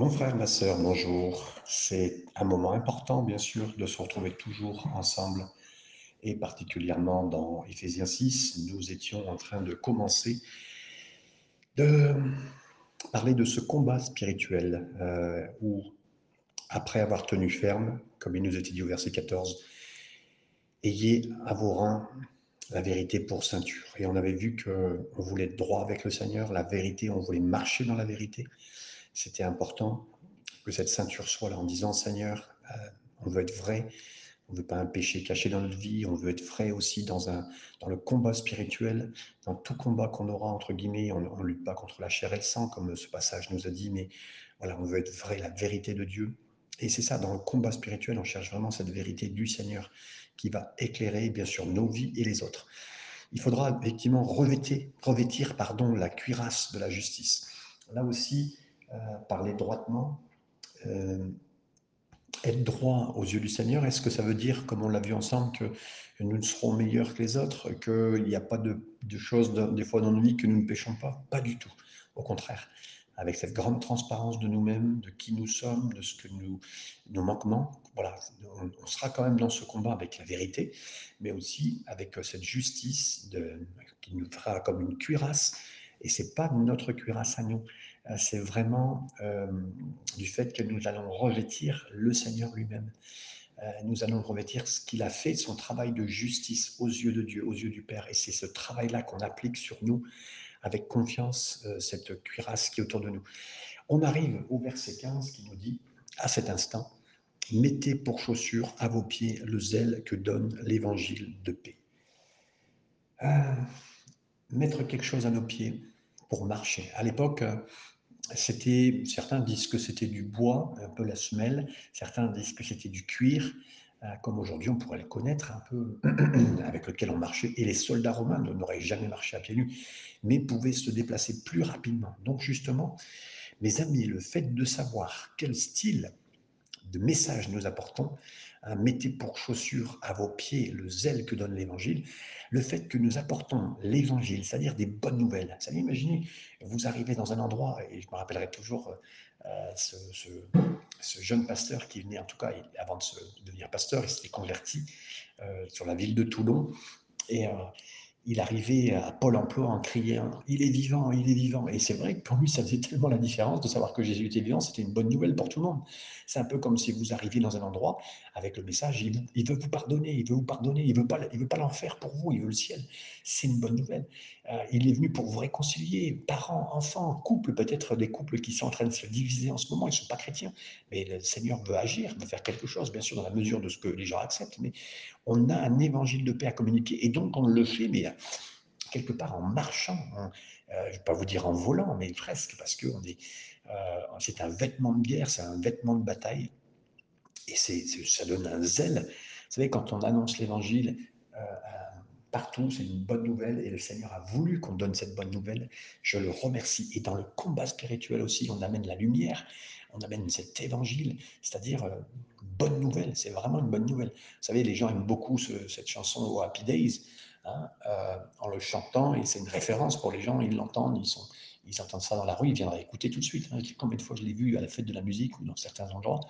Mon frère, ma sœur, bonjour. C'est un moment important, bien sûr, de se retrouver toujours ensemble. Et particulièrement dans Éphésiens 6, nous étions en train de commencer de parler de ce combat spirituel euh, où, après avoir tenu ferme, comme il nous était dit au verset 14, ayez à vos reins la vérité pour ceinture. Et on avait vu qu'on voulait être droit avec le Seigneur, la vérité, on voulait marcher dans la vérité c'était important que cette ceinture soit là en disant Seigneur, euh, on veut être vrai, on ne veut pas un péché caché dans notre vie, on veut être vrai aussi dans, un, dans le combat spirituel, dans tout combat qu'on aura, entre guillemets, on ne lutte pas contre la chair et le sang, comme ce passage nous a dit, mais voilà, on veut être vrai, la vérité de Dieu. Et c'est ça, dans le combat spirituel, on cherche vraiment cette vérité du Seigneur qui va éclairer, bien sûr, nos vies et les autres. Il faudra effectivement revêtir, revêtir pardon, la cuirasse de la justice. Là aussi, parler droitement, euh, être droit aux yeux du Seigneur, est-ce que ça veut dire, comme on l'a vu ensemble, que nous ne serons meilleurs que les autres, qu'il n'y a pas de, choses, des fois vies, que nous ne péchons pas? Pas du tout. Au contraire, avec cette grande transparence de nous-mêmes, de qui nous sommes, de ce que nous, nos manquements, voilà, on, sera quand même dans ce combat avec la vérité, mais aussi avec cette justice qui nous fera comme une cuirasse. Et c'est pas notre cuirasse à nous, euh, c'est vraiment euh, du fait que nous allons revêtir le Seigneur lui-même. Euh, nous allons revêtir ce qu'il a fait, son travail de justice aux yeux de Dieu, aux yeux du Père. Et c'est ce travail-là qu'on applique sur nous avec confiance, cette cuirasse qui est autour de nous. On arrive au verset 15 qui nous dit, à cet instant, mettez pour chaussure à vos pieds le zèle que donne l'évangile de paix. mettre quelque chose à nos pieds pour marcher. À l'époque, c'était, certains disent que c'était du bois, un peu la semelle, certains disent que c'était du cuir, euh, comme aujourd'hui on pourrait le connaître un peu, avec lequel on marchait. Et les soldats romains n'auraient jamais marché à pieds nus, mais pouvaient se déplacer plus rapidement. Donc justement, mes amis, le fait de savoir quel style de message nous apportons, mettez pour chaussure à vos pieds le zèle que donne l'Évangile, le fait que nous apportons l'Évangile, c'est-à-dire des bonnes nouvelles. Savez, imaginez, vous arrivez dans un endroit, et je me rappellerai toujours euh, ce, jeune pasteur qui venait, en tout cas, avant de devenir pasteur, il s'était converti euh, sur la ville de Toulon, et euh, il arrivait à Pôle emploi en criant Il est vivant, il est vivant. Et c'est vrai que pour lui, ça faisait tellement la différence de savoir que Jésus était vivant, c'était une bonne nouvelle pour tout le monde. C'est un peu comme si vous arriviez dans un endroit avec le message Il, veut vous pardonner, il veut vous pardonner, il ne il veut pas l'enfer pour vous, il veut le ciel. C'est une bonne nouvelle. Euh, il est venu pour vous réconcilier, parents, enfants, couples, peut-être des couples qui sont en train de se diviser en ce moment, ils ne sont pas chrétiens, mais le Seigneur veut agir, veut faire quelque chose, bien sûr, dans la mesure de ce que les gens acceptent, mais on a un évangile de paix à communiquer, et donc on le fait, mais quelque part en marchant, euh, je ne vais pas vous dire en volant, mais presque, parce que euh, c'est un vêtement de guerre, c'est un vêtement de bataille, et ça donne un zèle. Vous savez, quand on annonce l'évangile, partout, c'est une bonne nouvelle et le Seigneur a voulu qu'on donne cette bonne nouvelle. Je le remercie. Et dans le combat spirituel aussi, on amène la lumière, on amène cet évangile, c'est-à-dire euh, bonne nouvelle, c'est vraiment une bonne nouvelle. Vous savez, les gens aiment beaucoup cette chanson au Happy Days, hein, euh, en le chantant, et c'est une référence pour les gens, ils l'entendent, ils, sont, ils entendent ça dans la rue, ils viendraient écouter tout de suite. Hein. Combien de fois je l'ai vu à la fête de la musique ou dans certains endroits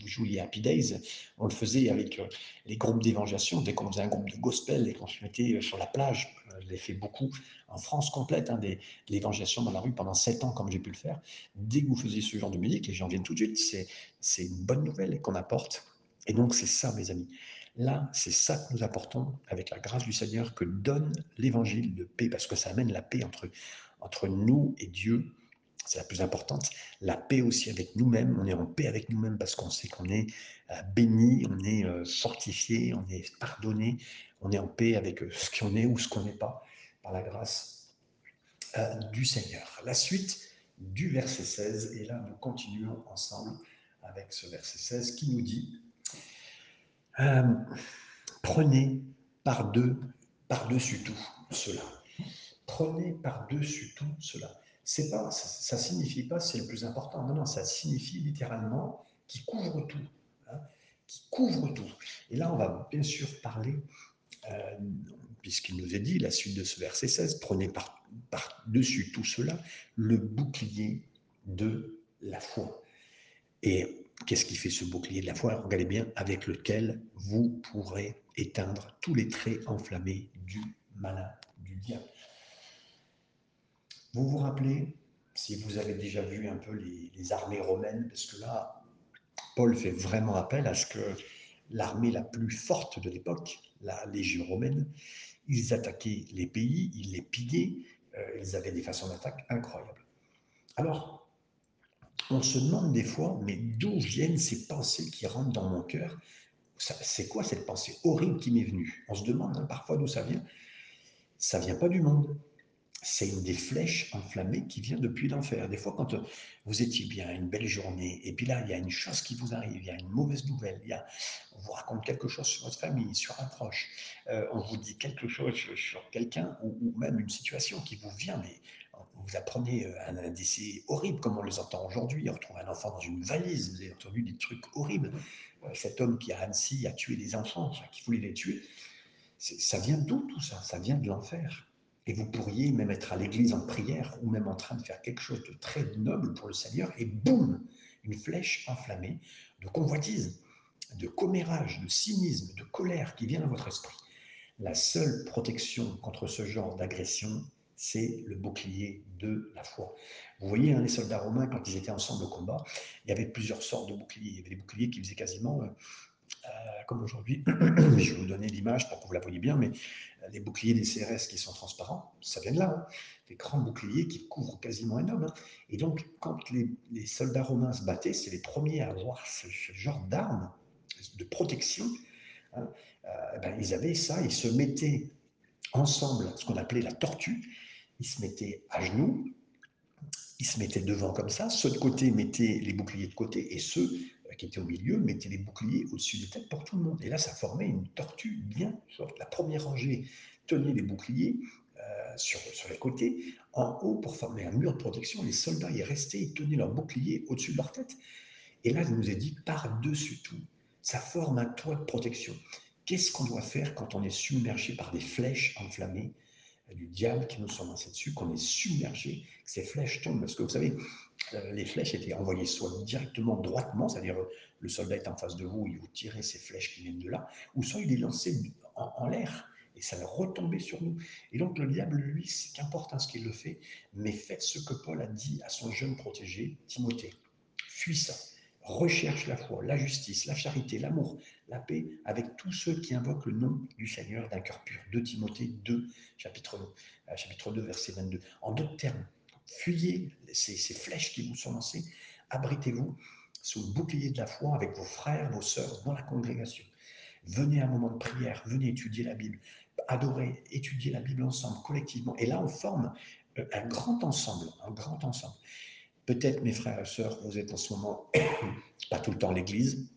vous jouiez Happy Days, on le faisait avec euh, les groupes d'évangélisation. Dès qu'on faisait un groupe de gospel et qu'on se mettait euh, sur la plage, euh, je l'ai fait beaucoup en France complète, hein, des, l'évangélisation dans la rue pendant sept ans, comme j'ai pu le faire. Dès que vous faisiez ce genre de musique, les gens viennent tout de suite, c'est, c'est une bonne nouvelle qu'on apporte. Et donc, c'est ça, mes amis. Là, c'est ça que nous apportons avec la grâce du Seigneur que donne l'évangile de paix, parce que ça amène la paix entre, entre nous et Dieu c'est la plus importante. La paix aussi avec nous-mêmes. On est en paix avec nous-mêmes parce qu'on sait qu'on est euh, béni, on est euh, fortifié, on est pardonné, on est en paix avec euh, ce qu'on est ou ce qu'on n'est pas par la grâce du Seigneur. La suite du verset 16, et là nous continuons ensemble avec ce verset 16 qui nous dit Prenez par par-dessus tout cela. Prenez par-dessus tout cela c'est pas, ça, signifie pas c'est le plus important. Non, non, ça signifie littéralement qui couvre tout, hein, qui couvre tout. Et là, on va bien sûr parler, euh, puisqu'il nous est dit la suite de ce verset 16, prenez par, par dessus tout cela le bouclier de la foi. Et qu'est-ce qui fait ce bouclier de la foi? Regardez bien, avec lequel vous pourrez éteindre tous les traits enflammés du malin, du diable. Vous vous rappelez, si vous avez déjà vu un peu les, armées romaines, parce que là, Paul fait vraiment appel à ce que l'armée la plus forte de l'époque, la Légion romaine, ils attaquaient les pays, ils les pillaient, euh, ils avaient des façons d'attaque incroyables. Alors, on se demande des fois, mais d'où viennent ces pensées qui rentrent dans mon cœur? C'est quoi cette pensée horrible qui m'est venue? On se demande hein, parfois d'où ça vient? Ça vient pas du monde c'est une des flèches enflammées qui vient depuis l'enfer. Des fois, quand euh, vous étiez bien, une belle journée, et puis là, il y a une chose qui vous arrive, il y a une mauvaise nouvelle, il y a, on vous raconte quelque chose sur votre famille, sur un proche, euh, on vous dit quelque chose sur, quelqu'un, ou, même une situation qui vous vient, mais vous apprenez euh, un, décès horrible, comme on les entend aujourd'hui. On retrouve un enfant dans une valise, vous avez entendu des trucs horribles. cet homme qui à Annecy a tué des enfants, qui voulait les tuer, ça vient d'où tout ça? Ça vient de l'enfer. Et vous pourriez même être à l'église en prière ou même en train de faire quelque chose de très noble pour le Seigneur et boum, une flèche enflammée de convoitise, de commérage, de cynisme, de colère qui vient dans votre esprit. La seule protection contre ce genre d'agression, c'est le bouclier de la foi. Vous voyez, hein, les soldats romains, quand ils étaient ensemble au combat, il y avait plusieurs sortes de boucliers. Il y avait des boucliers qui faisaient quasiment euh, comme aujourd'hui, je vais vous donner l'image pour que vous la voyez bien, mais euh, les boucliers des CRS qui sont transparents, ça vient de là, hein. des grands boucliers qui couvrent quasiment un homme. Hein. Et donc, quand les, soldats romains se battaient, c'est les premiers à avoir ce, genre d'armes de protection. Hein. Euh, ben, ils avaient ça, ils se mettaient ensemble, ce qu'on appelait la tortue, ils se mettaient à genoux, ils se mettaient devant comme ça, ceux de côté mettaient les boucliers de côté, et ceux qui était au milieu mettait les boucliers au-dessus des têtes pour tout le monde. Et là, ça formait une tortue bien. La première rangée tenait les boucliers euh, sur, sur les côtés. En haut, pour former un mur de protection, les soldats y restaient et tenaient leurs boucliers au-dessus de leur tête. Et là, il nous est dit, par-dessus tout, ça forme un toit de protection. Qu'est-ce qu'on doit faire quand on est submergé par des flèches enflammées du diable qui nous sont lancées dessus, qu'on est submergé, que ces flèches tombent? Parce que vous savez, euh, les flèches étaient envoyées soit directement droitement, c'est-à-dire euh, le soldat est en face de vous, il vous tirait ces flèches qui viennent de là, ou soit il les lançait en, l'air et ça retombait sur nous. Et donc le diable, lui, c'est qu'importe hein, ce qu'il le fait, mais faites ce que Paul a dit à son jeune protégé, Timothée. Fuis ça. Recherche la foi, la justice, la charité, l'amour, la paix avec tous ceux qui invoquent le nom du Seigneur d'un cœur pur. De Timothée 2, chapitre, euh, chapitre 2, verset 22. En d'autres termes, Fuyez ces, flèches qui vous sont lancées. Abritez-vous sous le bouclier de la foi avec vos frères, vos sœurs dans la congrégation. Venez à un moment de prière, venez étudier la Bible, adorez, étudier la Bible ensemble, collectivement. Et là, on forme euh, un grand ensemble, un grand ensemble. Peut-être, mes frères et sœurs, vous êtes en ce moment pas tout le temps l'église,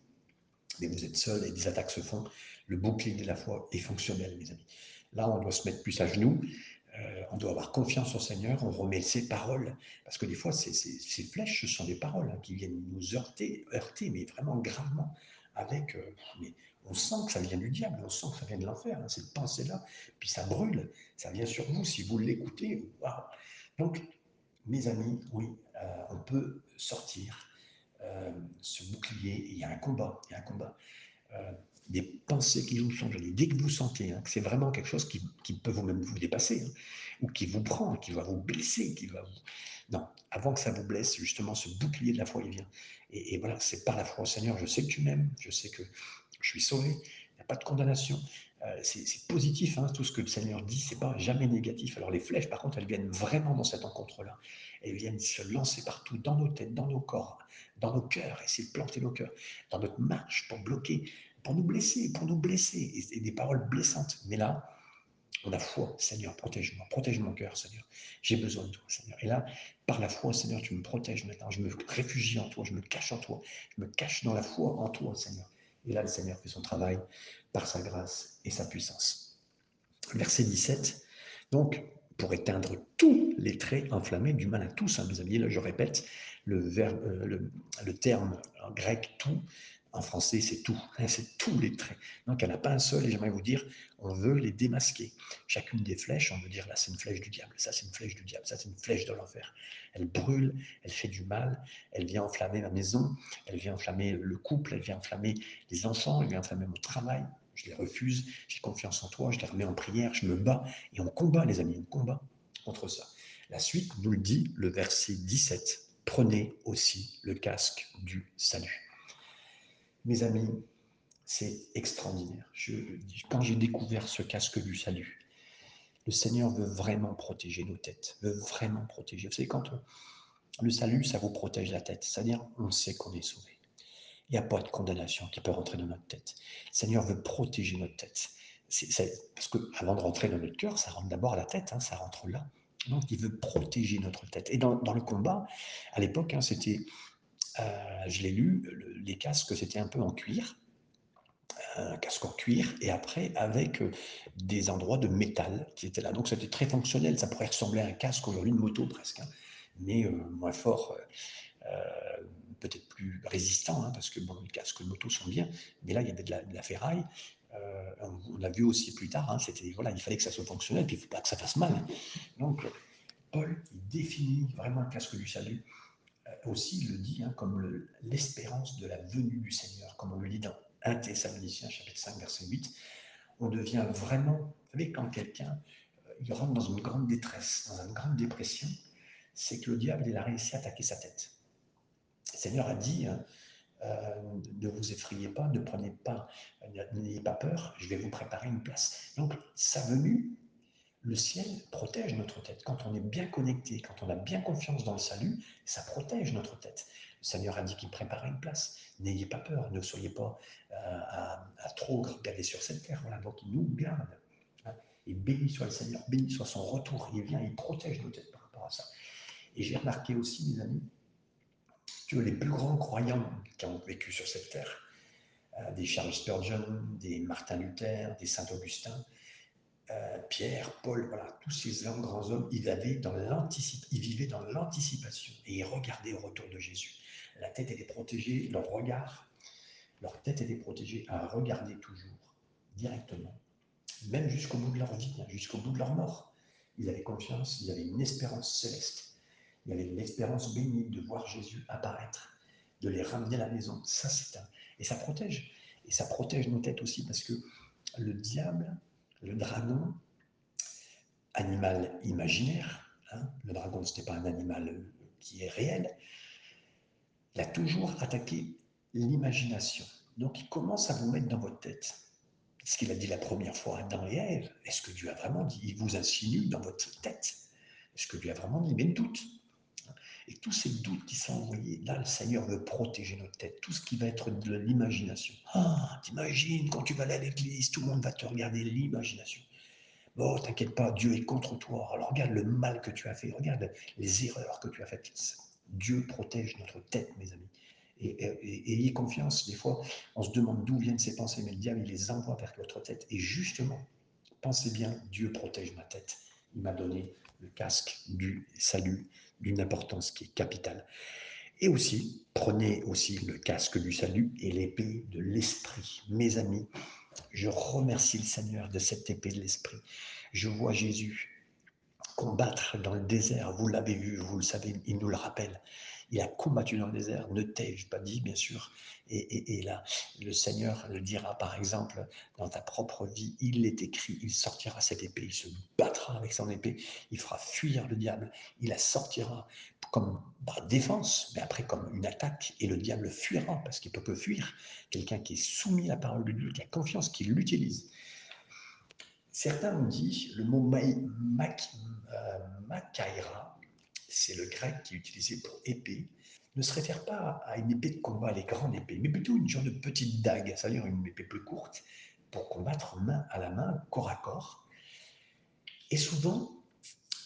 mais vous êtes seuls et des attaques se font. Le bouclier de la foi est fonctionnel, mes amis. Là, on doit se mettre plus à genoux euh, on doit avoir confiance au Seigneur, on remet ses paroles, parce que des fois, ces, flèches, ce sont des paroles hein, qui viennent nous heurter, heurter, mais vraiment gravement, avec, euh, mais on sent que ça vient du diable, on sent que ça vient de l'enfer, hein, cette pensée-là, puis ça brûle, ça vient sur vous, si vous l'écoutez, Donc, mes amis, oui, euh, on peut sortir ce bouclier, il y a un combat, il y a un combat des pensées qui vous changent. Dès que vous sentez hein, que c'est vraiment quelque chose qui, peut vous même vous dépasser, hein, ou qui vous prend, qui va vous blesser, qui va vous... Non, avant que ça vous blesse, justement, ce bouclier de la foi, il vient. Et, voilà, c'est par la foi au Seigneur, je sais que tu m'aimes, je sais que je suis sauvé, il n'y a pas de condamnation. Euh, c'est positif, hein, tout ce que le Seigneur dit, c'est pas jamais négatif. Alors les flèches, par contre, elles viennent vraiment dans cette rencontre-là. Elles viennent se lancer partout, dans nos têtes, dans nos corps, dans nos cœurs, essayer de planter nos cœurs, dans notre marche pour bloquer pour nous blesser, pour nous blesser, et, des paroles blessantes. Mais là, on a foi, Seigneur, protège-moi, protège mon cœur, Seigneur. J'ai besoin de toi, Seigneur. Et là, par la foi, Seigneur, tu me protèges maintenant. Je me réfugie en toi, je me cache en toi, je me cache dans la foi en toi, Seigneur. Et là, le Seigneur fait son travail par sa grâce et sa puissance. Verset 17. Donc, pour éteindre tous les traits enflammés du mal à tous, hein, mes amis. Là, je répète, le, verbe, euh, le, le terme grec tout En français, c'est tout, c'est tous les traits. Donc, il n'y en a pas un seul, et j'aimerais vous dire, on veut les démasquer. Chacune des flèches, on veut dire, là, c'est une flèche du diable, ça, c'est une flèche du diable, ça, c'est une flèche de l'enfer. Elle brûle, elle fait du mal, elle vient enflammer ma maison, elle vient enflammer le couple, elle vient enflammer les enfants, elle vient enflammer mon travail. Je les refuse, j'ai confiance en toi, je les remets en prière, je me bats, et on combat, les amis, on combat contre ça. La suite nous le dit, le verset 17. Prenez aussi le casque du salut. Mes amis, c'est extraordinaire. Quand j'ai découvert ce casque du salut, le Seigneur veut vraiment protéger nos têtes, veut vraiment protéger. Vous savez, quand le salut, ça vous protège la tête, c'est-à-dire on sait qu'on est sauvé. Il n'y a pas de condamnation qui peut rentrer dans notre tête. Le Seigneur veut protéger notre tête. parce que avant de rentrer dans notre cœur, ça rentre d'abord à la tête, hein, ça rentre là. Donc il veut protéger notre tête. Et dans, le combat, à l'époque, hein, c'était, je l'ai lu, les casques, c'était un peu en cuir, un casque en cuir, et après avec euh, des endroits de métal qui étaient là. Donc c'était très fonctionnel, ça pourrait ressembler à un casque aujourd'hui, une moto presque, hein, mais euh, moins fort, peut-être plus résistant, parce que bon, les casques de moto sont bien, mais là il y avait de la ferraille, euh, on l'a vu aussi plus tard, hein, c'était, voilà, il fallait que ça soit fonctionnel, puis il ne faut pas que ça fasse mal. Donc, Paul, il définit vraiment le casque du salut. Euh, aussi, il le dit hein, comme l'espérance de la venue du Seigneur, comme on le lit dans 1 Thessaloniciens, chapitre 5, verset 8. On devient vraiment, vous savez, quand quelqu'un euh, il rentre dans une grande détresse, dans une grande dépression, c'est que le diable, il a réussi à attaquer sa tête. Le Seigneur a dit, hein, euh, ne vous effrayez pas, ne prenez pas, n'ayez pas peur, je vais vous préparer une place. Donc, sa venue, le ciel protège notre tête. Quand on est bien connecté, quand on a bien confiance dans le salut, ça protège notre tête. Le Seigneur a dit qu'il préparait une place. N'ayez pas peur, ne soyez pas euh, à, trop regarder sur cette terre. Voilà, donc il nous garde. Hein. Et béni soit le Seigneur, béni soit son retour. Il vient, il protège nos têtes par rapport à ça. Et j'ai remarqué aussi, mes amis, les plus grands croyants qui ont vécu sur cette terre, euh, des Charles Spurgeon, des Martin Luther, des Saint-Augustin, euh, Pierre, Paul, voilà, tous ces grands hommes, ils, avaient dans ils vivaient dans l'anticipation et ils regardaient au retour de Jésus. La tête était protégée, leur regard, leur tête était protégée à regarder toujours, directement, même jusqu'au bout de leur vie, hein, jusqu'au bout de leur mort. Ils avaient confiance, ils avaient une espérance céleste. Il y avait l'espérance bénie de voir Jésus apparaître, de les ramener à la maison. Ça, c'est. Et ça protège. Et ça protège nos têtes aussi parce que le diable, le dragon, animal imaginaire, hein, le dragon, ce n'était pas un animal qui est réel, il a toujours attaqué l'imagination. Donc il commence à vous mettre dans votre tête ce qu'il a dit la première fois à Adam et Ève. Est-ce que Dieu a vraiment dit Il vous insinue dans votre tête? Est-ce que Dieu a vraiment dit Mais doute. Et tous ces doutes qui sont envoyés, là, le Seigneur veut protéger notre tête, tout ce qui va être de l'imagination. Ah, t'imagines, quand tu vas aller à l'église, tout le monde va te regarder l'imagination. Bon, t'inquiète pas, Dieu est contre toi. Alors regarde le mal que tu as fait, regarde les erreurs que tu as faites. Dieu protège notre tête, mes amis. Et, ayez confiance, des fois, on se demande d'où viennent ces pensées, mais le diable, il les envoie vers votre tête. Et justement, pensez bien, Dieu protège ma tête. Il m'a donné le casque du salut d'une importance qui est capitale. Et aussi, prenez aussi le casque du salut et l'épée de l'esprit. Mes amis, je remercie le Seigneur de cette épée de l'esprit. Je vois Jésus combattre dans le désert. Vous l'avez vu, vous le savez, il nous le rappelle. Il a combattu dans le désert, ne t'ai-je pas dit, bien sûr. Et, là, le Seigneur le dira, par exemple, dans ta propre vie, il est écrit, il sortira cette épée, il se battra avec son épée, il fera fuir le diable, il la sortira comme défense, mais après comme une attaque, et le diable fuira, parce qu'il peut que fuir quelqu'un qui est soumis à la parole de Dieu, qui a confiance, qui l'utilise. Certains ont dit le mot euh, makaira, c'est le grec qui est utilisé pour épée, ne se réfère pas à une épée de combat, les grandes épées, mais plutôt une genre de petite dague, c'est-à-dire une épée plus courte, pour combattre main à la main, corps à corps. Et souvent,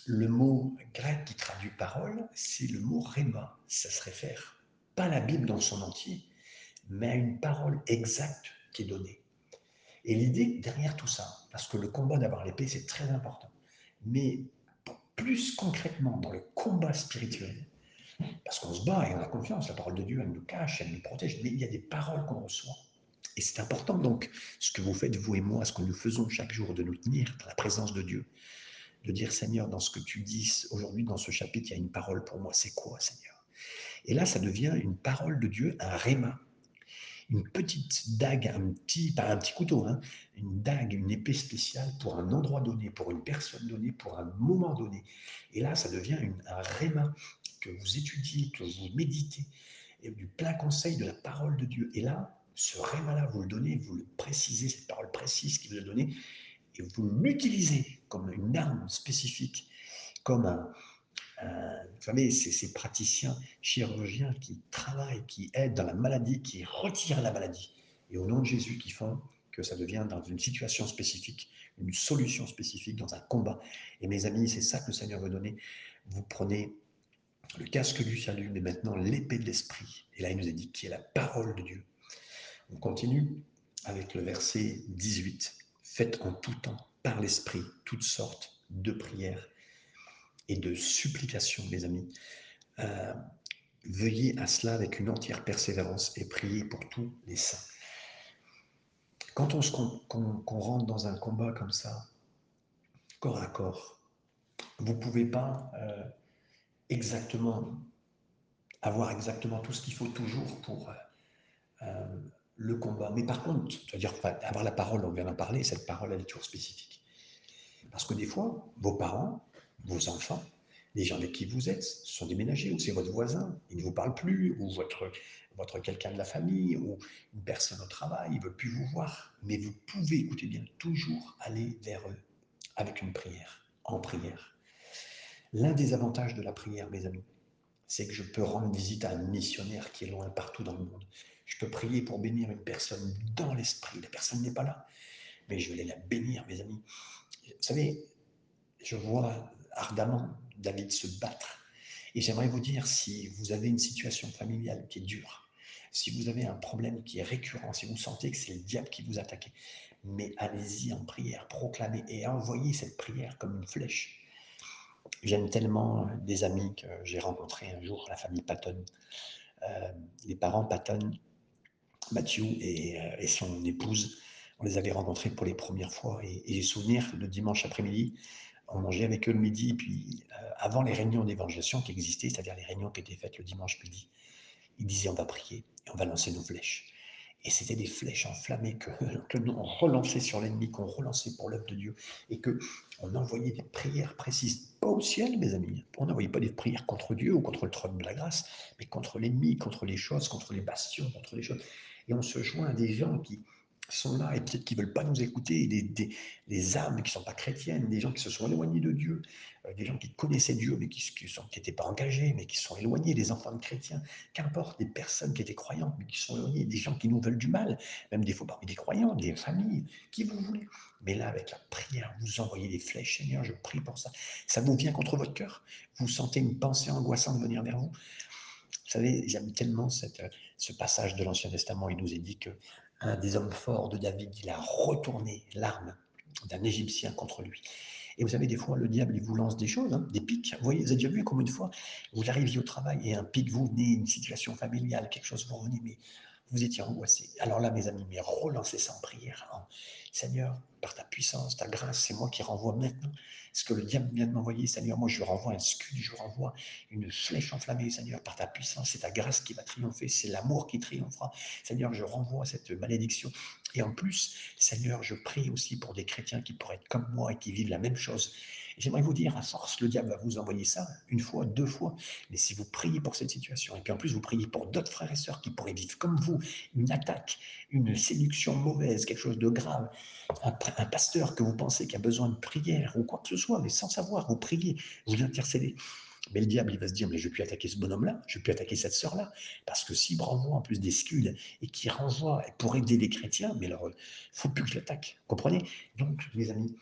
le mot grec qui traduit parole, c'est le mot réma. Ça se réfère pas à la Bible dans son entier, mais à une parole exacte qui est donnée. Et l'idée derrière tout ça, parce que le combat d'avoir l'épée, c'est très important, mais plus concrètement dans le combat spirituel, Parce qu'on se bat et on a confiance. La parole de Dieu, elle nous cache, elle nous protège. Mais il y a des paroles qu'on reçoit. Et c'est important donc, ce que vous faites, vous et moi, ce que nous faisons chaque jour, de nous tenir dans la présence de Dieu. De dire, Seigneur, dans ce que tu dis aujourd'hui, dans ce chapitre, il y a une parole pour moi. C'est quoi, Seigneur? Et là, ça devient une parole de Dieu, un réma. Une petite dague, un petit, pas un petit couteau, hein, une dague, une épée spéciale pour un endroit donné, pour une personne donnée, pour un moment donné. Et là, ça devient une, un réma que vous étudiez, que vous méditez, et du plein conseil de la parole de Dieu. Et là, ce réma-là, vous le donnez, vous le précisez, cette parole précise qu'il vous a donnée, et vous l'utilisez comme une arme spécifique, comme un, vous savez, ces praticiens chirurgiens qui travaillent, qui aident dans la maladie, qui retirent la maladie, et au nom de Jésus, qui font que ça devient dans une situation spécifique, une solution spécifique, dans un combat. Et mes amis, c'est ça que le Seigneur veut donner. Vous prenez le casque du salut, mais maintenant l'épée de l'esprit. Et là, il nous a dit qui est la parole de Dieu. On continue avec le verset 18. Faites en tout temps, par l'esprit, toutes sortes de prières et de supplications, mes amis. Euh, veuillez à cela avec une entière persévérance et priez pour tous les saints. Quand on, rentre dans un combat comme ça, corps à corps, vous ne pouvez pas euh, exactement avoir exactement tout ce qu'il faut toujours pour euh, le combat. Mais par contre, c'est-à-dire avoir la parole, on vient d'en parler, cette parole, elle est toujours spécifique. Parce que des fois, vos parents, vos enfants, les gens avec qui vous êtes sont déménagés, ou c'est votre voisin, il ne vous parle plus, ou votre, votre quelqu'un de la famille, ou une personne au travail, il ne veut plus vous voir. Mais vous pouvez, écoutez bien, toujours aller vers eux avec une prière, en prière. L'un des avantages de la prière, mes amis, c'est que je peux rendre visite à un missionnaire qui est loin partout dans le monde. Je peux prier pour bénir une personne dans l'esprit. La personne n'est pas là, mais je vais la bénir, mes amis. Vous savez, je vois ardemment David se battre. Et j'aimerais vous dire, si vous avez une situation familiale qui est dure, si vous avez un problème qui est récurrent, si vous sentez que c'est le diable qui vous attaque, mais allez-y en prière, proclamez et envoyez cette prière comme une flèche. J'aime tellement des amis que j'ai rencontrés un jour, la famille Patton. Euh, les parents Patton, Mathieu euh, et, son épouse, on les avait rencontrés pour les premières fois. Et, j'ai souvenir, le dimanche après-midi, on mangeait avec eux le midi, puis euh, avant les réunions d'évangélisation qui existaient, c'est-à-dire les réunions qui étaient faites le dimanche midi, ils disaient on va prier et on va lancer nos flèches. Et c'était des flèches enflammées que, que nous on relançait sur l'ennemi, qu'on relançait pour l'œuvre de Dieu, et que on envoyait des prières précises, pas au ciel, mes amis. On n'envoyait pas des prières contre Dieu ou contre le trône de la grâce, mais contre l'ennemi, contre les choses, contre les bastions, contre les choses. Et on se joint à des gens qui, sont là et peut-être qui ne veulent pas nous écouter, des, des, âmes qui ne sont pas chrétiennes, des gens qui se sont éloignés de Dieu, euh, des gens qui connaissaient Dieu mais qui n'étaient pas engagés, mais qui sont éloignés, des enfants de chrétiens, qu'importe, des personnes qui étaient croyantes mais qui sont éloignées, des gens qui nous veulent du mal, même des fois parmi des croyants, des familles, qui vous voulez. Mais là, avec la prière, vous envoyez des flèches, Seigneur, je prie pour ça. Ça vous vient contre votre cœur? Vous sentez une pensée angoissante venir vers vous? Vous savez, j'aime tellement cette, ce passage de l'Ancien Testament. Il nous est dit que un des hommes forts de David, il a retourné l'arme d'un Égyptien contre lui. Et vous savez, des fois, le diable, il vous lance des choses, hein, des pics. Vous voyez, vous avez déjà vu combien de fois vous arriviez au travail et un pic, vous venez, une situation familiale, quelque chose, vous revenez, mais vous étiez angoissé. Alors là, mes amis, mais relancez ça en prière. Hein. Seigneur, par ta puissance, ta grâce, c'est moi qui renvoie maintenant ce que le diable vient de m'envoyer, Seigneur. Moi, je renvoie un scud, je renvoie une flèche enflammée, Seigneur, par ta puissance. C'est ta grâce qui va triompher, c'est l'amour qui triomphera. Seigneur, je renvoie cette malédiction. Et en plus, Seigneur, je prie aussi pour des chrétiens qui pourraient être comme moi et qui vivent la même chose. J'aimerais vous dire, à force, le diable va vous envoyer ça une fois, deux fois. Mais si vous priez pour cette situation, et puis en plus vous priez pour d'autres frères et sœurs qui pourraient vivre comme vous, une attaque, une séduction mauvaise, quelque chose de grave, un, pasteur que vous pensez qui a besoin de prière ou quoi que ce soit, mais sans savoir, vous priez, vous intercédez. Mais le diable, il va se dire, mais je plus attaquer ce bonhomme-là, je plus attaquer cette sœur-là, parce que s'il renvoie en plus des scuds et qu'il renvoie pour aider les chrétiens, mais alors, il faut plus que je l'attaque, comprenez? Donc, mes amis,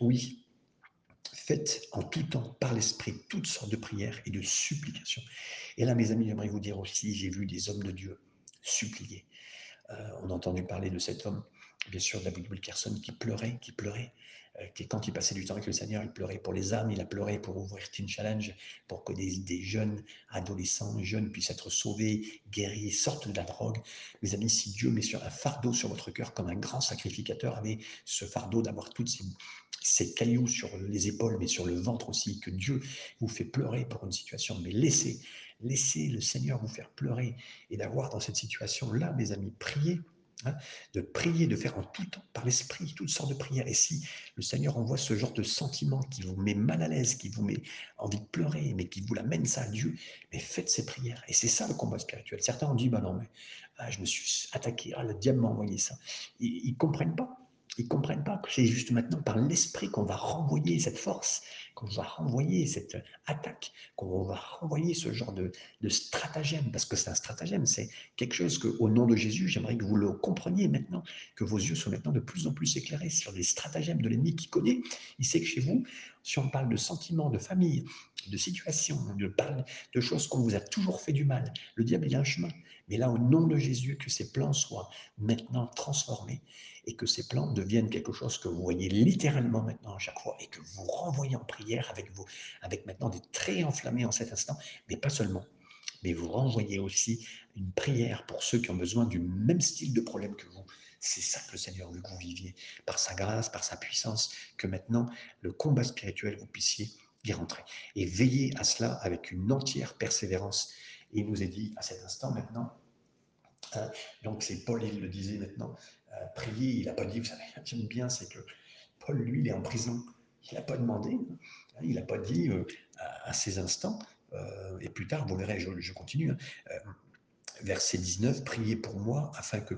oui, Faites en tout temps, par l'Esprit, toutes sortes de prières et de supplications. Et là, mes amis, j'aimerais vous dire aussi, j'ai vu des hommes de Dieu supplier. Euh, on a entendu parler de cet homme, bien sûr, David Wilkerson, qui pleurait, qui pleurait quand il passait du temps avec le Seigneur, il pleurait pour les âmes, il a pleuré pour ouvrir Teen Challenge, pour que des, des, jeunes adolescents, jeunes puissent être sauvés, guéris, sortent de la drogue. Mes amis, si Dieu met sur un fardeau sur votre cœur comme un grand sacrificateur avait ce fardeau d'avoir toutes ces, ces, cailloux sur les épaules, mais sur le ventre aussi, que Dieu vous fait pleurer pour une situation, mais laissez, laissez le Seigneur vous faire pleurer et d'avoir dans cette situation-là, mes amis, priez Hein, de prier, de faire en tout temps, par l'esprit, toutes sortes de prières. Et si le Seigneur envoie ce genre de sentiment qui vous met mal à l'aise, qui vous met envie de pleurer, mais qui vous l'amène ça à Dieu, mais faites ces prières. Et c'est ça le combat spirituel. Certains ont dit, bah non, mais ah, je me suis attaqué, ah, le diable m'a envoyé ça. Ils ne comprennent pas. Ils ne comprennent pas que c'est juste maintenant par l'esprit qu'on va renvoyer cette force, qu'on va renvoyer cette attaque, qu'on va renvoyer ce genre de, de stratagème, parce que c'est un stratagème, c'est quelque chose que, au nom de Jésus, j'aimerais que vous le compreniez maintenant, que vos yeux soient maintenant de plus en plus éclairés sur les stratagèmes de l'ennemi qui connaît. Il sait que chez vous, si on parle de sentiments, de famille, de situations, de, de choses qu'on vous a toujours fait du mal, le diable, il a un chemin. Mais là, au nom de Jésus, que ces plans soient maintenant transformés et que ces plans deviennent quelque chose que vous voyez littéralement maintenant à chaque fois et que vous renvoyez en prière avec vous, avec maintenant des traits enflammés en cet instant, mais pas seulement, mais vous renvoyez aussi une prière pour ceux qui ont besoin du même style de problème que vous. C'est ça que le Seigneur veut que vous viviez, par sa grâce, par sa puissance, que maintenant le combat spirituel, vous puissiez y rentrer. Et veillez à cela avec une entière persévérance. Il nous est dit à cet instant maintenant, hein, donc c'est Paul, il le disait maintenant, euh, prier, il n'a pas dit, vous savez, j'aime bien, c'est que Paul, lui, il est en prison. Il n'a pas demandé, hein, il n'a pas dit euh, à, ces instants, euh, et plus tard, vous verrez, je, continue, hein, verset 19, priez pour moi afin que,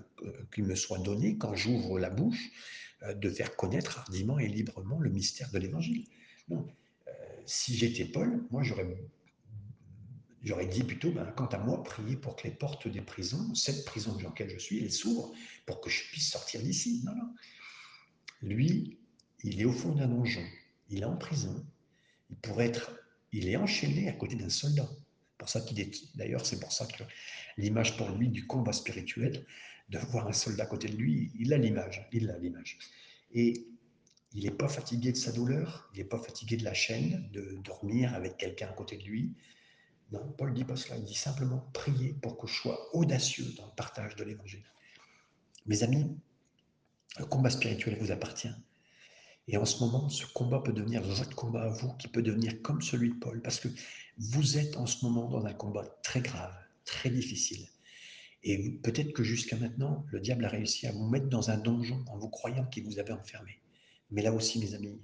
qu'il me soit donné, quand j'ouvre la bouche, de faire connaître hardiment et librement le mystère de l'évangile. Non, si j'étais Paul, moi j'aurais dit plutôt, ben, quant à moi, prier pour que les portes des prisons, cette prison dans laquelle je suis, elles s'ouvrent pour que je puisse sortir d'ici. Non, non. Lui, il est au fond d'un donjon. Il est en prison. Il est enchaîné à côté d'un soldat. Pour ça qu'il est, d'ailleurs, c'est pour ça que l'image pour lui du combat spirituel, de voir un soldat à côté de lui, il a l'image. Il a l'image. Et il n'est pas fatigué de sa douleur, il n'est pas fatigué de la chaîne, de dormir avec quelqu'un à côté de lui. Non, Paul dit pas cela, il dit simplement prier pour que je sois audacieux dans le partage de l'évangile. Mes amis, le combat spirituel vous appartient. Et en ce moment, ce combat peut devenir votre combat à vous, qui peut devenir comme celui de Paul, parce que vous êtes en ce moment dans un combat très grave, très difficile. Et peut-être que jusqu'à maintenant, le diable a réussi à vous mettre dans un donjon en vous croyant qu'il vous avait enfermé. Mais là aussi, mes amis,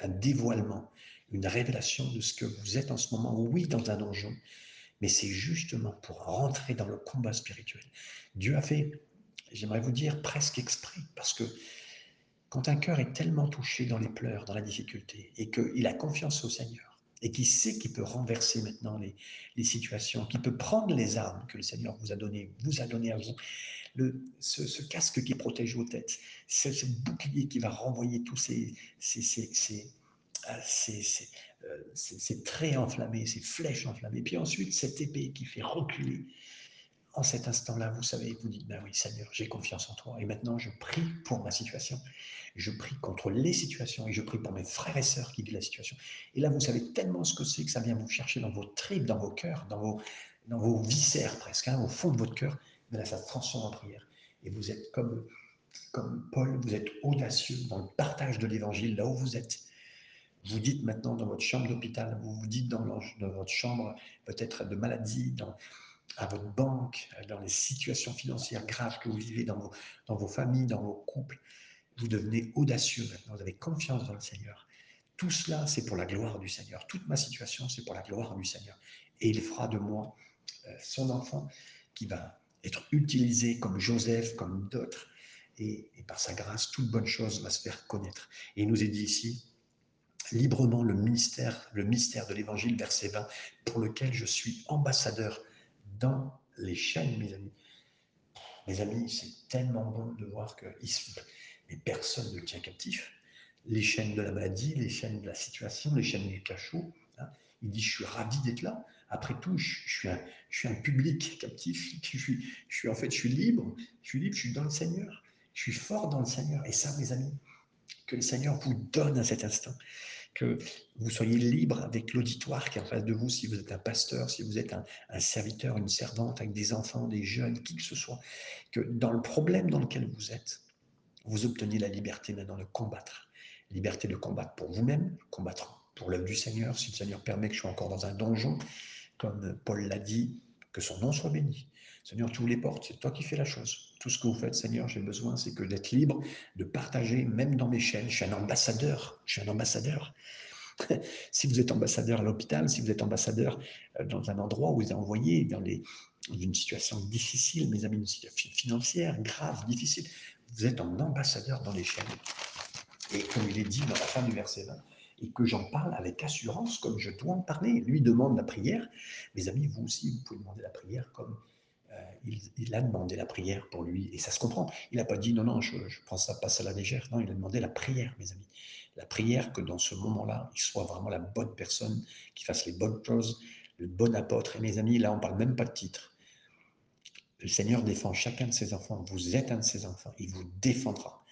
un dévoilement, une révélation de ce que vous êtes en ce moment, oui, dans un donjon, mais c'est justement pour rentrer dans le combat spirituel. Dieu a fait, j'aimerais vous dire, presque exprès, parce que quand un cœur est tellement touché dans les pleurs, dans la difficulté, et qu'il a confiance au Seigneur, et qu'il sait qu'il peut renverser maintenant les, situations, qu'il peut prendre les armes que le Seigneur vous a données, vous a données à vous, ce, casque qui protège vos têtes, ce, bouclier qui va renvoyer tous ces, ces, ces ces, euh, traits enflammés, ces flèches enflammées. Puis ensuite, cette épée qui fait reculer. En cet instant-là, vous savez, vous dites, ben oui, Seigneur, j'ai confiance en toi. Et maintenant, je prie pour ma situation. Je prie contre les situations et je prie pour mes frères et sœurs qui vivent la situation. Et là, vous savez tellement ce que c'est que ça vient vous chercher dans vos tripes, dans vos cœurs, dans vos, dans vos viscères presque, hein, au fond de votre cœur. Mais là, ça se transforme en prière. Et vous êtes comme, comme Paul, vous êtes audacieux dans le partage de l'évangile, là où vous êtes. Vous dites maintenant dans votre chambre d'hôpital, vous vous dites dans, votre chambre peut-être de maladie, dans, à votre banque, dans les situations financières graves que vous vivez dans vos, dans vos familles, dans vos couples. Vous devenez audacieux maintenant, vous avez confiance dans le Seigneur. Tout cela, c'est pour la gloire du Seigneur. Toute ma situation, c'est pour la gloire du Seigneur. Et il fera de moi euh, son enfant qui va être utilisé comme Joseph, comme d'autres. Et, et, par sa grâce, toute bonne chose va se faire connaître. Et il nous est dit ici, librement le mystère, le mystère de l'évangile, verset 20, pour lequel je suis ambassadeur dans les chaînes, mes amis. Mes amis, c'est tellement bon de voir que mais personne ne tient captif. Les chaînes de la maladie, les chaînes de la situation, les chaînes des cachots. Hein. Il dit, je suis ravi d'être là. Après tout, je, suis, un, je suis un public captif. Je suis, je suis, en fait, je suis libre. Je suis libre, je suis dans le Seigneur. Je suis fort dans le Seigneur. Et ça, mes amis, Que le Seigneur vous donne à cet instant que vous soyez libre avec l'auditoire qui est en face de vous, si vous êtes un pasteur, si vous êtes un, serviteur, une servante avec des enfants, des jeunes, qui que ce soit, que dans le problème dans lequel vous êtes, vous obtenez la liberté maintenant de combattre. Liberté de combattre pour vous-même, combattre pour l'œuvre du Seigneur, si le Seigneur permet que je sois encore dans un donjon, comme Paul l'a dit, que son nom soit béni. Seigneur, tu les portes, c'est toi qui fais la chose. Tout ce que vous faites, Seigneur, j'ai besoin, c'est que d'être libre, de partager, même dans mes chaînes. Je suis un ambassadeur, je suis un ambassadeur. si vous êtes ambassadeur à l'hôpital, si vous êtes ambassadeur euh, dans un endroit où vous êtes envoyé dans, les, dans une situation difficile, mes amis, une situation financière grave, difficile, vous êtes un ambassadeur dans les chaînes. Et comme il est dit dans la fin du verset 20, et que j'en parle avec assurance comme je dois en parler. Lui demande la prière. Mes amis, vous aussi, vous pouvez demander la prière comme euh, il, a demandé la prière pour lui. Et ça se comprend. Il n'a pas dit non, non, je, prends ça, passe à la légère. Non, il a demandé la prière, mes amis. La prière que dans ce moment-là, il soit vraiment la bonne personne, qui fasse les bonnes choses, le bon apôtre. Et mes amis, là, on ne parle même pas de titre. Le Seigneur défend chacun de ses enfants. Vous êtes un de ses enfants. Il vous défendra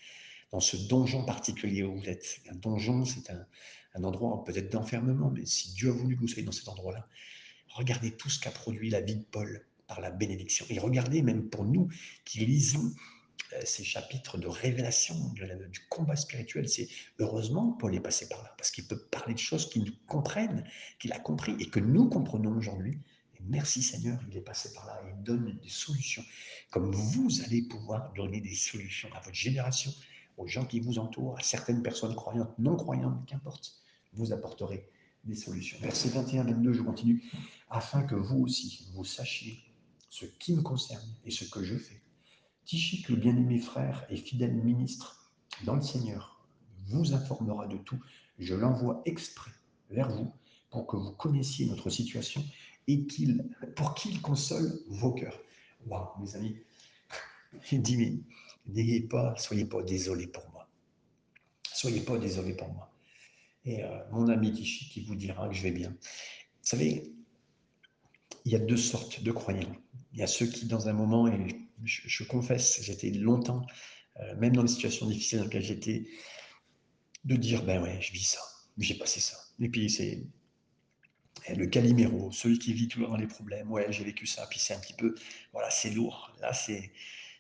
dans ce donjon particulier où vous êtes. Un donjon, c'est un, un, endroit peut-être d'enfermement, mais si Dieu a voulu que vous soyez dans cet endroit-là, regardez tout ce qu'a produit la vie de Paul par la bénédiction. Et regardez même pour nous qui lisons euh, ces chapitres de révélation, du combat spirituel, c'est heureusement Paul est passé par là, parce qu'il peut parler de choses qu'il nous comprennent, qu'il a compris et que nous comprenons aujourd'hui. Merci Seigneur, il est passé par là il donne des solutions. Comme vous allez pouvoir donner des solutions à votre génération, aux gens qui vous entourent, à certaines personnes croyantes, non croyantes, qu'importe, vous apporterez des solutions. Verset 21-22, je continue, afin que vous aussi, vous sachiez ce qui me concerne et ce que je fais. Tichique, le bien-aimé frère et fidèle ministre dans le Seigneur, vous informera de tout. Je l'envoie exprès vers vous pour que vous connaissiez notre situation et pour qu'il console vos cœurs. Waouh, mes amis, il N'ayez pas, soyez pas désolés pour moi. Soyez pas désolés pour moi. Et euh, mon ami Tichi qui vous dira que je vais bien. Vous savez, il y a deux sortes de croyants. Il y a ceux qui, dans un moment, et je, je confesse, j'étais longtemps, euh, même dans les situations difficiles dans lesquelles j'étais, de dire ben ouais, je vis ça, j'ai passé ça. Et puis c'est le caliméro, celui qui vit toujours dans les problèmes. Ouais, j'ai vécu ça. Puis c'est un petit peu, voilà, c'est lourd. Là, c'est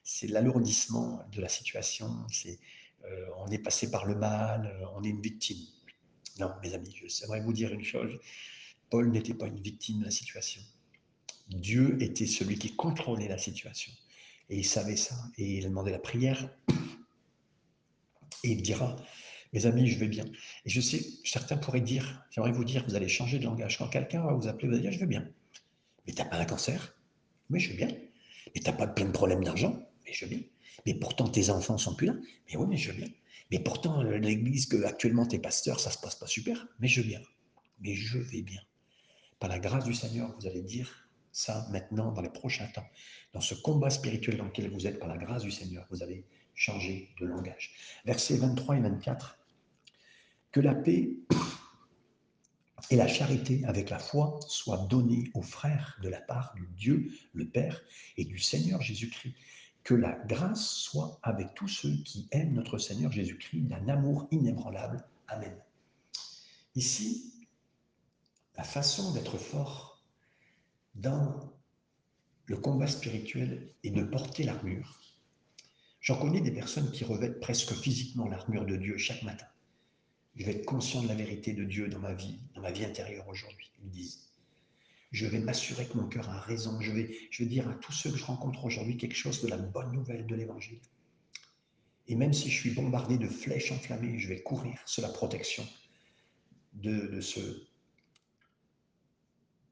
c'est l'alourdissement de la situation, c'est euh, on est passé par le mal, euh, on est une victime. Non, mes amis, j'aimerais vous dire une chose, Paul n'était pas une victime de la situation. Dieu était celui qui contrôlait la situation. Et il savait ça. Et il a demandé la prière. Et il dira, mes amis, je vais bien. Et je sais, certains pourraient dire, j'aimerais vous dire, vous allez changer de langage. Quand quelqu'un va vous appeler, vous allez dire, je vais bien. Mais tu n'as pas un cancer? Oui, je vais bien. Mais tu n'as pas plein de problèmes d'argent? Mais je viens. Mais pourtant, tes enfants sont plus là? Mais oui, mais je viens. Mais pourtant, l'église que actuellement tes pasteurs, ça se passe pas super? Mais je viens. Mais je vais bien. Par la grâce du Seigneur, vous allez dire ça maintenant dans les prochains temps. Dans ce combat spirituel dans lequel vous êtes, par la grâce du Seigneur, vous allez changer de langage. Versets 23 et 24. Que la paix et la charité avec la foi soient données aux frères de la part du Dieu, le Père, et du Seigneur Jésus-Christ que la grâce soit avec tous ceux qui aiment notre Seigneur Jésus-Christ d'un amour inébranlable. Amen. Ici, la façon d'être fort dans le combat spirituel est de porter l'armure. J'en connais des personnes qui revêtent presque physiquement l'armure de Dieu chaque matin. Je vais être conscient de la vérité de Dieu dans ma vie, dans ma vie intérieure aujourd'hui. Ils disent, je vais m'assurer que mon cœur a raison. Je vais, je vais dire à tous ceux que je rencontre aujourd'hui quelque chose de la bonne nouvelle de l'Évangile. Et même si je suis bombardé de flèches enflammées, je vais courir sur la protection de, de ce,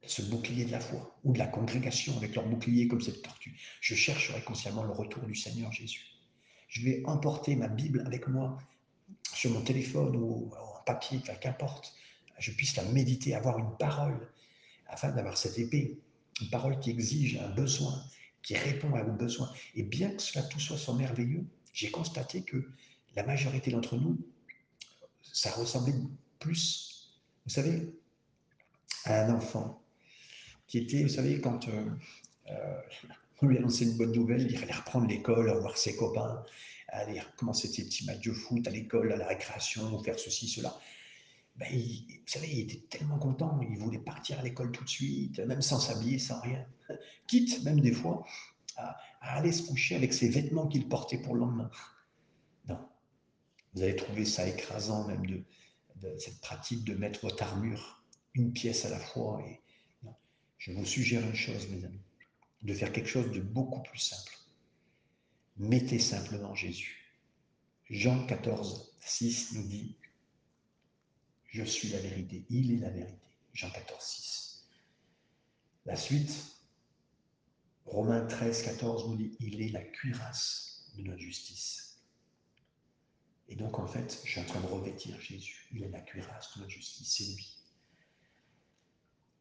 ce bouclier de la foi ou de la congrégation avec leur bouclier comme cette tortue. Je chercherai consciemment le retour du Seigneur Jésus. Je vais emporter ma Bible avec moi sur mon téléphone ou en papier, qu'importe. Je puisse la méditer, avoir une parole afin d'avoir cette épée, une parole qui exige un besoin, qui répond à vos besoins. Et bien que cela tout soit sans merveilleux, j'ai constaté que la majorité d'entre nous, ça ressemblait plus, vous savez, à un enfant qui était, vous savez, quand euh, euh, on lui annonçait une bonne nouvelle, il allait reprendre l'école, voir ses copains, aller commencer ses petits matchs de foot à l'école, à la récréation, faire ceci, cela. Ben, vous savez, il était tellement content, il voulait partir à l'école tout de suite, même sans s'habiller, sans rien. Quitte même des fois à, aller se coucher avec ses vêtements qu'il portait pour le lendemain. Non. Vous allez trouver ça écrasant même de, de cette pratique de mettre votre armure une pièce à la fois. Et, Je vous suggère une chose, mes amis, de faire quelque chose de beaucoup plus simple. Mettez simplement Jésus. Jean 14, 6 nous dit Je suis la vérité, il est la vérité. Jean 14, 6. La suite, Romains 13, 14 nous dit Il est la cuirasse de notre justice. Et donc, en fait, je suis en train de revêtir Jésus. Il est la cuirasse de notre justice, c'est lui.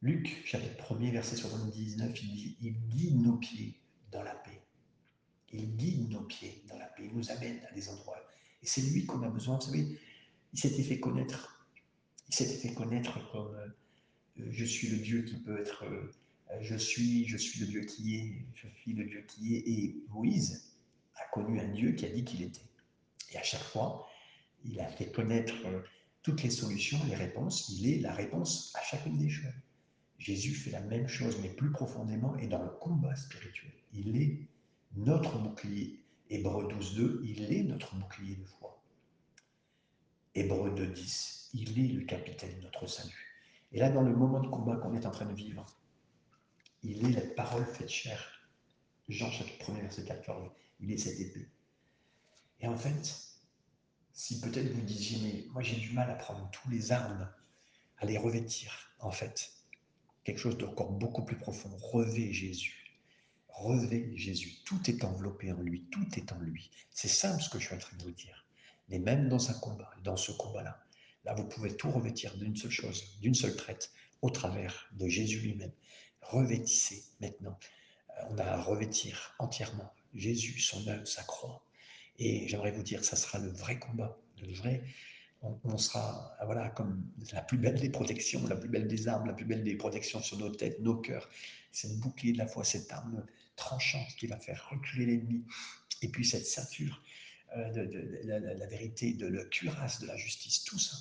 Luc, chapitre 1er, verset 79, il dit Il guide nos pieds dans la paix. Il guide nos pieds dans la paix. Il nous amène à des endroits. Et c'est lui qu'on a besoin. Vous savez, il s'était fait connaître. Il s'était fait connaître comme euh, Je suis le Dieu qui peut être. Euh, je suis, je suis le Dieu qui est. Je suis le Dieu qui est. Et Moïse a connu un Dieu qui a dit qu'il était. Et à chaque fois, il a fait connaître euh, toutes les solutions, les réponses. Il est la réponse à chacune des choses. Jésus fait la même chose, mais plus profondément et dans le combat spirituel. Il est notre bouclier. Hébreu 12.2, il est notre bouclier de foi. Hébreu 2.10, il est le capitaine de notre salut. Et là, dans le moment de combat qu'on est en train de vivre, il est la parole faite chair. Jean chapitre 1 verset 14, il est cette épée. Et en fait, si peut-être vous disiez, mais moi j'ai du mal à prendre tous les armes, à les revêtir, en fait, quelque chose d'encore beaucoup plus profond. Revêt Jésus. Revêt Jésus. Tout est enveloppé en lui. Tout est en lui. C'est simple ce que je suis en train de vous dire. Mais même dans un combat, dans ce combat-là, là, vous pouvez tout revêtir d'une seule chose, d'une seule traite, au travers de Jésus lui-même. Revêtissez maintenant. Euh, on a à revêtir entièrement Jésus, son œuvre, sa croix. Et j'aimerais vous dire, ça sera le vrai combat, le vrai, on, sera voilà, comme la plus belle des protections, la plus belle des armes, la plus belle des protections sur nos têtes, nos cœurs. Cette bouclier de la foi, cette arme tranchante qui va faire reculer l'ennemi. Et puis cette ceinture euh, de, la, vérité, de la cuirasse de la justice, tout ça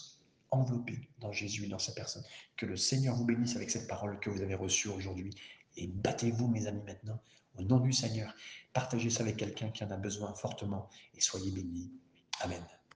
enveloppé dans Jésus et dans sa personne. Que le Seigneur vous bénisse avec cette parole que vous avez reçue aujourd'hui. Et battez-vous, mes amis, maintenant, au nom du Seigneur. Partagez ça avec quelqu'un qui en a besoin fortement et soyez bénis. Amen.